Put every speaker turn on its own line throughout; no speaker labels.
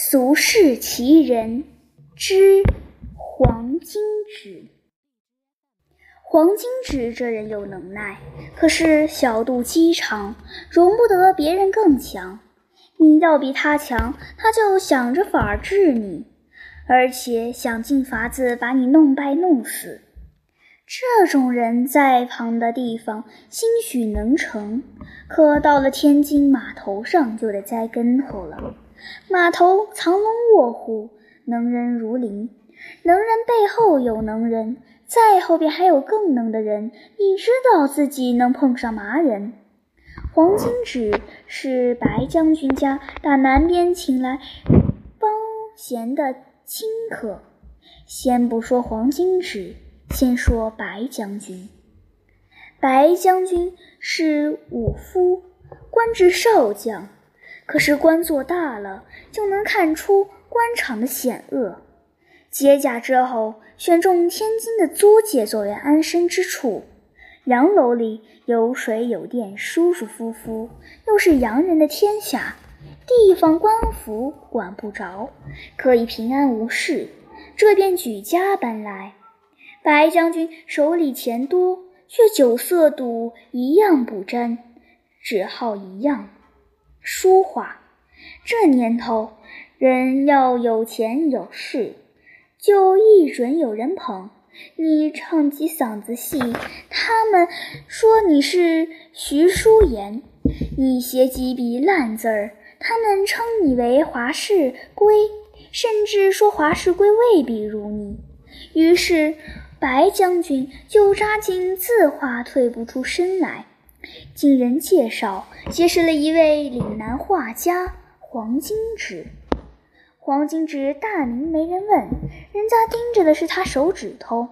俗世奇人之黄金纸。黄金纸这人有能耐，可是小肚鸡肠，容不得别人更强。你要比他强，他就想着法治你，而且想尽法子把你弄败弄死。这种人在旁的地方兴许能成，可到了天津码头上就得栽跟头了。码头藏龙卧虎，能人如林，能人背后有能人，再后边还有更能的人。你知道自己能碰上嘛人？黄金纸是白将军家打南边请来帮闲的亲客。先不说黄金纸。先说白将军。白将军是武夫，官至少将。可是官做大了，就能看出官场的险恶。解甲之后，选中天津的租界作为安身之处。洋楼里有水有电，舒舒服服，又是洋人的天下，地方官府管不着，可以平安无事。这便举家搬来。白将军手里钱多，却酒色赌一样不沾，只好一样书画。这年头，人要有钱有势，就一准有人捧。你唱几嗓子戏，他们说你是徐淑妍；你写几笔烂字儿，他们称你为华氏龟，甚至说华氏龟未必如你。于是。白将军就扎进字画退不出身来。经人介绍，结识了一位岭南画家黄金纸。黄金纸大名没人问，人家盯着的是他手指头，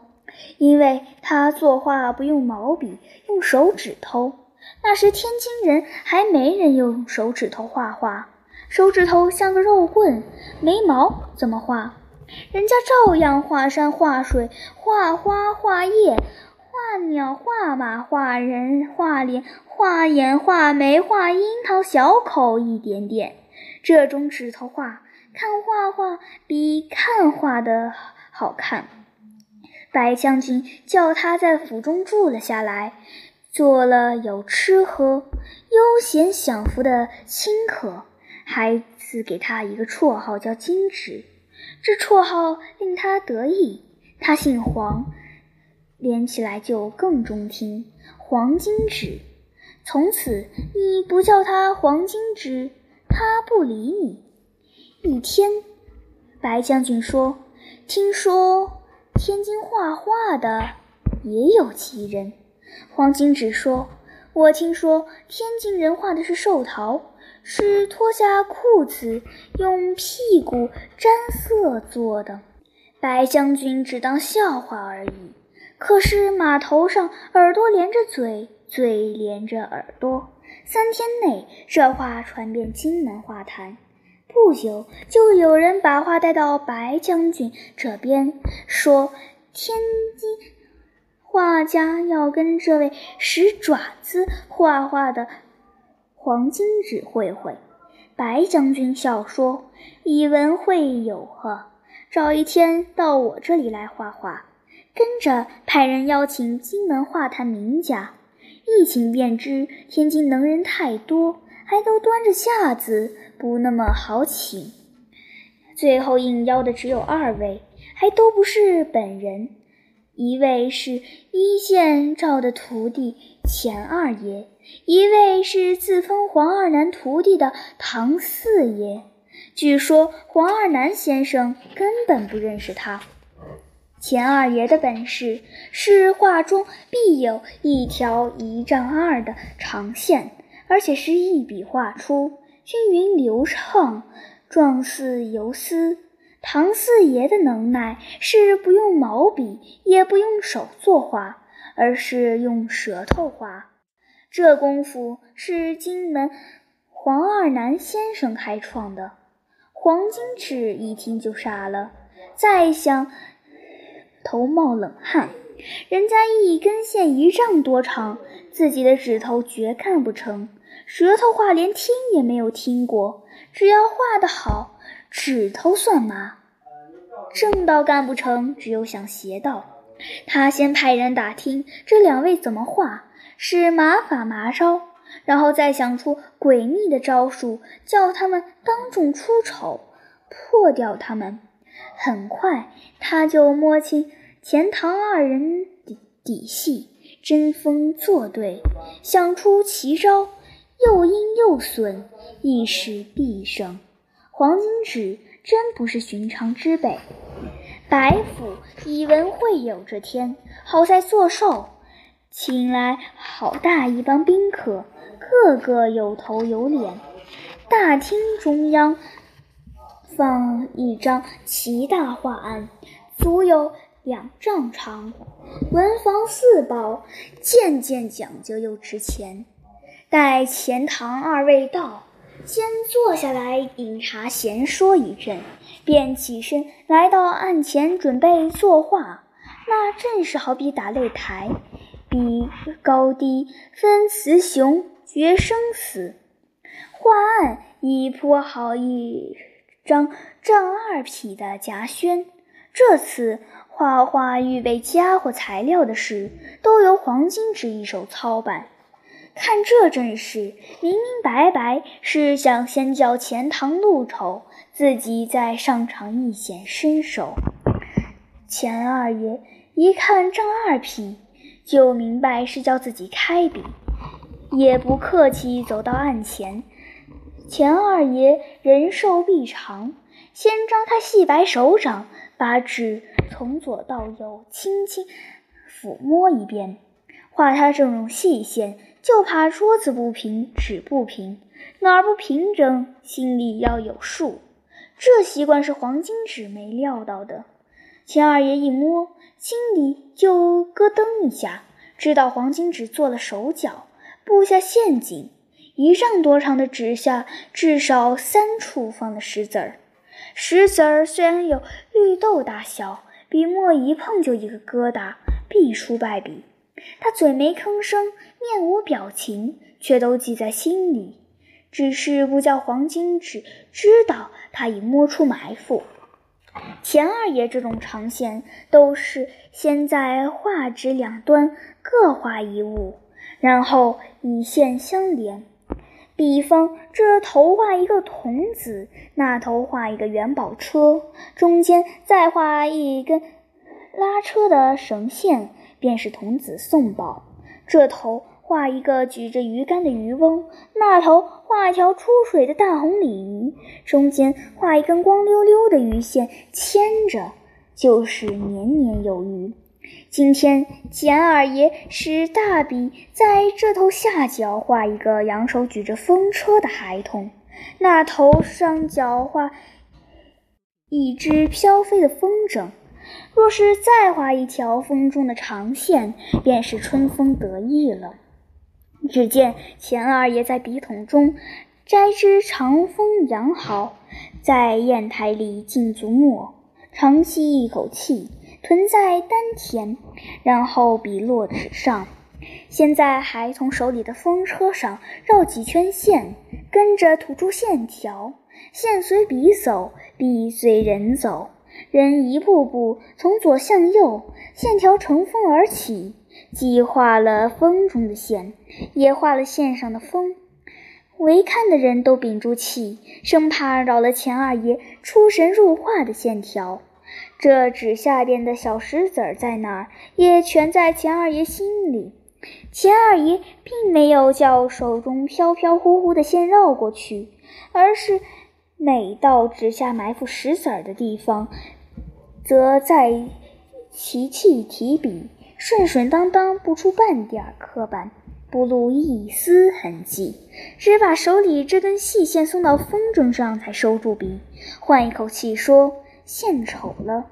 因为他作画不用毛笔，用手指头。那时天津人还没人用手指头画画，手指头像个肉棍，没毛怎么画？人家照样画山画水，画花画叶，画鸟画马，画人画脸，画眼画眉，画樱桃小口一点点。这种指头画，看画画比看画的好看。白将军叫他在府中住了下来，做了有吃喝、悠闲享福的清客，还赐给他一个绰号叫金纸。这绰号令他得意，他姓黄，连起来就更中听。黄金纸，从此你不叫他黄金纸，他不理你。一天，白将军说：“听说天津画画的也有奇人。”黄金纸说：“我听说天津人画的是寿桃。”是脱下裤子用屁股沾色做的，白将军只当笑话而已。可是码头上耳朵连着嘴，嘴连着耳朵，三天内这话传遍金门画坛。不久，就有人把话带到白将军这边，说天津画家要跟这位使爪子画画的。黄金纸会会，白将军笑说：“以文会友呵，找一天到我这里来画画。”跟着派人邀请金门画坛名家，一请便知天津能人太多，还都端着架子，不那么好请。最后应邀的只有二位，还都不是本人，一位是一线照的徒弟钱二爷。一位是自封黄二南徒弟的唐四爷，据说黄二南先生根本不认识他。钱二爷的本事是画中必有一条一丈二的长线，而且是一笔画出，均匀流畅，状似游丝。唐四爷的能耐是不用毛笔，也不用手作画，而是用舌头画。这功夫是金门黄二南先生开创的。黄金尺一听就傻了，再想头冒冷汗。人家一根线一丈多长，自己的指头绝看不成，舌头话连听也没有听过，只要画得好，指头算嘛。正道干不成，只有想邪道。他先派人打听这两位怎么画，是麻法麻招，然后再想出诡秘的招数，叫他们当众出丑，破掉他们。很快，他就摸清钱塘二人底底细，针锋作对，想出奇招，又阴又损，一时必胜。黄金指真不是寻常之辈。白府以文会有这天，好在做寿，请来好大一帮宾客，个个有头有脸。大厅中央。放一张奇大画案，足有两丈长，文房四宝，件件讲究又值钱。待钱塘二位到，先坐下来饮茶闲说一阵，便起身来到案前准备作画。那阵势好比打擂台，比高低分雌雄，决生死。画案已铺好一。张正二匹的夹轩，这次画画预备家伙材料的事，都由黄金纸一手操办。看这阵势，明明白白是想先叫钱塘露丑，自己再上场一显身手。钱二爷一看张二匹，就明白是叫自己开笔，也不客气，走到案前。钱二爷人寿臂长，先张开细白手掌，把纸从左到右轻轻抚摸一遍。画他这种细线，就怕桌子不平，纸不平，哪儿不平整，心里要有数。这习惯是黄金纸没料到的。钱二爷一摸，心里就咯噔一下，知道黄金纸做了手脚，布下陷阱。一丈多长的纸下，至少三处放了石子儿。石子儿虽然有绿豆大小，笔墨一碰就一个疙瘩，必出败笔。他嘴没吭声，面无表情，却都记在心里，只是不叫黄金纸知道他已摸出埋伏。钱二爷这种长线，都是先在画纸两端各画一物，然后以线相连。比方，这头画一个童子，那头画一个元宝车，中间再画一根拉车的绳线，便是童子送宝。这头画一个举着鱼竿的渔翁，那头画一条出水的大红鲤鱼，中间画一根光溜溜的鱼线牵着，就是年年有余。今天钱二爷使大笔在这头下角画一个扬手举着风车的孩童，那头上角画一只飘飞的风筝。若是再画一条风中的长线，便是春风得意了。只见钱二爷在笔筒中摘支长风扬毫，在砚台里浸足墨，长吸一口气。存在丹田，然后笔落纸上。现在孩童手里的风车上绕几圈线，跟着吐出线条，线随笔走，笔随人走，人一步步从左向右，线条乘风而起，既画了风中的线，也画了线上的风。围看的人都屏住气，生怕扰了钱二爷出神入化的线条。这纸下边的小石子儿在哪儿，也全在钱二爷心里。钱二爷并没有叫手中飘飘忽忽的线绕过去，而是每到纸下埋伏石子儿的地方，则在齐气提笔，顺顺当当，不出半点刻板，不露一丝痕迹，只把手里这根细线送到风筝上，才收住笔，换一口气说。献丑了，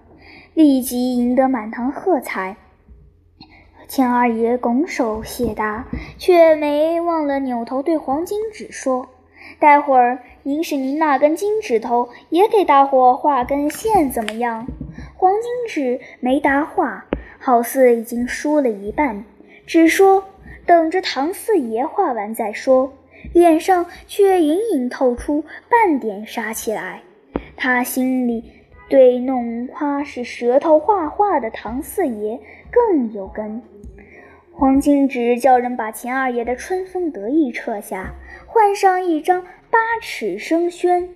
立即赢得满堂喝彩。钱二爷拱手谢答，却没忘了扭头对黄金纸说：“待会儿您使您那根金指头也给大伙画根线，怎么样？”黄金纸没答话，好似已经输了一半，只说：“等着唐四爷画完再说。”脸上却隐隐透出半点杀气来。他心里对弄花是舌头画画的唐四爷更有根。黄金直叫人把钱二爷的春风得意撤下，换上一张八尺生宣，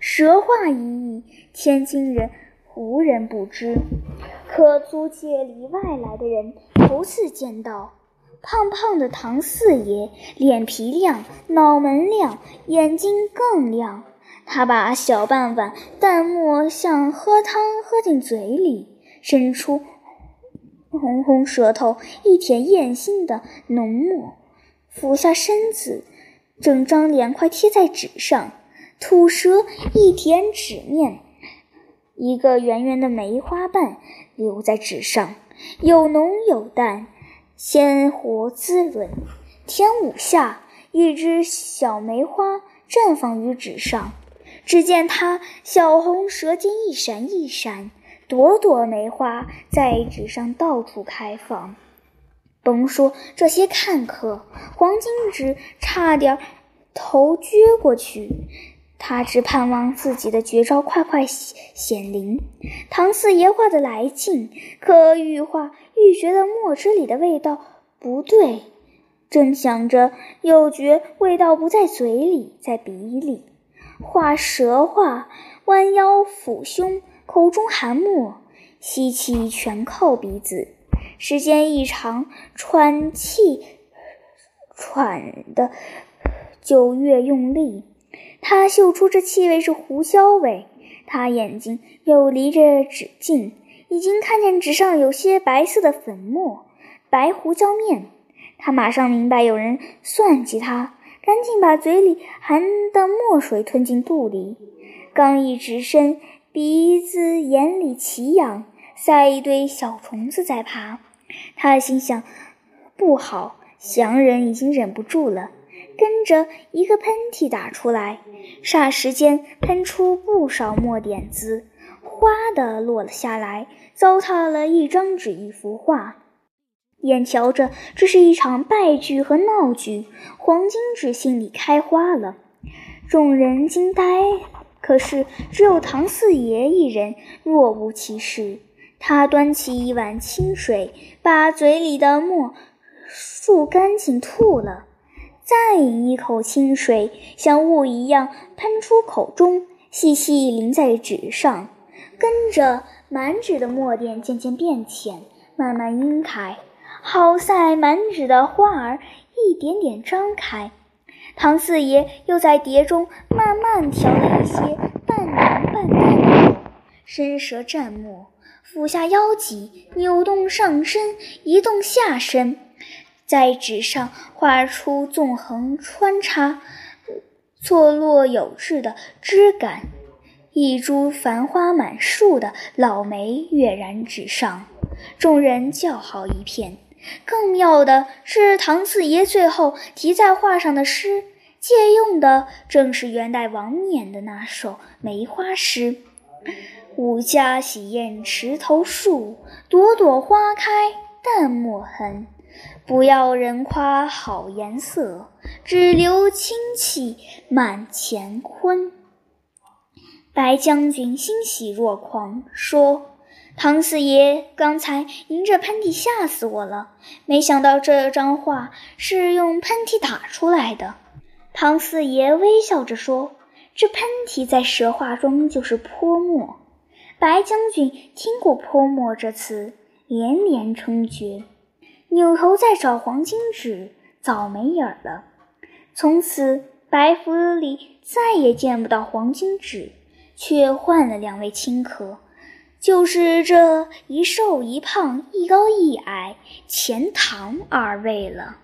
舌画一役，天津人无人不知。可租界里外来的人头次见到胖胖的唐四爷，脸皮亮，脑门亮，眼睛更亮。他把小半碗淡墨像喝汤喝进嘴里，伸出。红红舌头一舔艳心的浓墨，俯下身子，整张脸快贴在纸上，吐舌一舔纸面，一个圆圆的梅花瓣留在纸上，有浓有淡，鲜活滋润。天五下，一只小梅花绽放于纸上，只见它小红舌尖一闪一闪。朵朵梅花在纸上到处开放，甭说这些看客，黄金直差点头撅过去。他只盼望自己的绝招快快显显灵。唐四爷画的来劲，可愈画愈觉得墨汁里的味道不对。正想着，又觉味道不在嘴里，在鼻里。画蛇画，弯腰抚胸。口中含墨，吸气全靠鼻子。时间一长，喘气喘的就越用力。他嗅出这气味是胡椒味。他眼睛又离着纸近，已经看见纸上有些白色的粉末，白胡椒面。他马上明白有人算计他，赶紧把嘴里含的墨水吞进肚里。刚一直身。鼻子眼里奇痒，塞一堆小虫子在爬。他心想：不好，祥人已经忍不住了，跟着一个喷嚏打出来，霎时间喷出不少墨点子，哗的落了下来，糟蹋了一张纸一幅画。眼瞧着这是一场败局和闹剧，黄金纸心里开花了，众人惊呆。可是，只有唐四爷一人若无其事。他端起一碗清水，把嘴里的墨漱干净，吐了，再饮一口清水，像雾一样喷出口中，细细淋在纸上。跟着，满纸的墨点渐渐变浅，慢慢晕开，好在满纸的花儿一点点张开。唐四爷又在碟中慢慢调了一些半浓半淡的墨，伸舌蘸墨，俯下腰脊，扭动上身，移动下身，在纸上画出纵横穿插、错落有致的枝干。一株繁花满树的老梅跃然纸上，众人叫好一片。更妙的是，唐四爷最后题在画上的诗，借用的正是元代王冕的那首梅花诗：“吾家洗砚池头树，朵朵花开淡墨痕。不要人夸好颜色，只留清气满乾坤。”白将军欣喜若狂，说。唐四爷刚才迎着喷嚏吓死我了，没想到这张画是用喷嚏打出来的。唐四爷微笑着说：“这喷嚏在蛇画中就是泼墨。”白将军听过“泼墨”这词，连连称绝，扭头再找黄金纸，早没影儿了。从此白府里再也见不到黄金纸，却换了两位亲客。就是这一瘦一胖、一高一矮，钱塘二位了。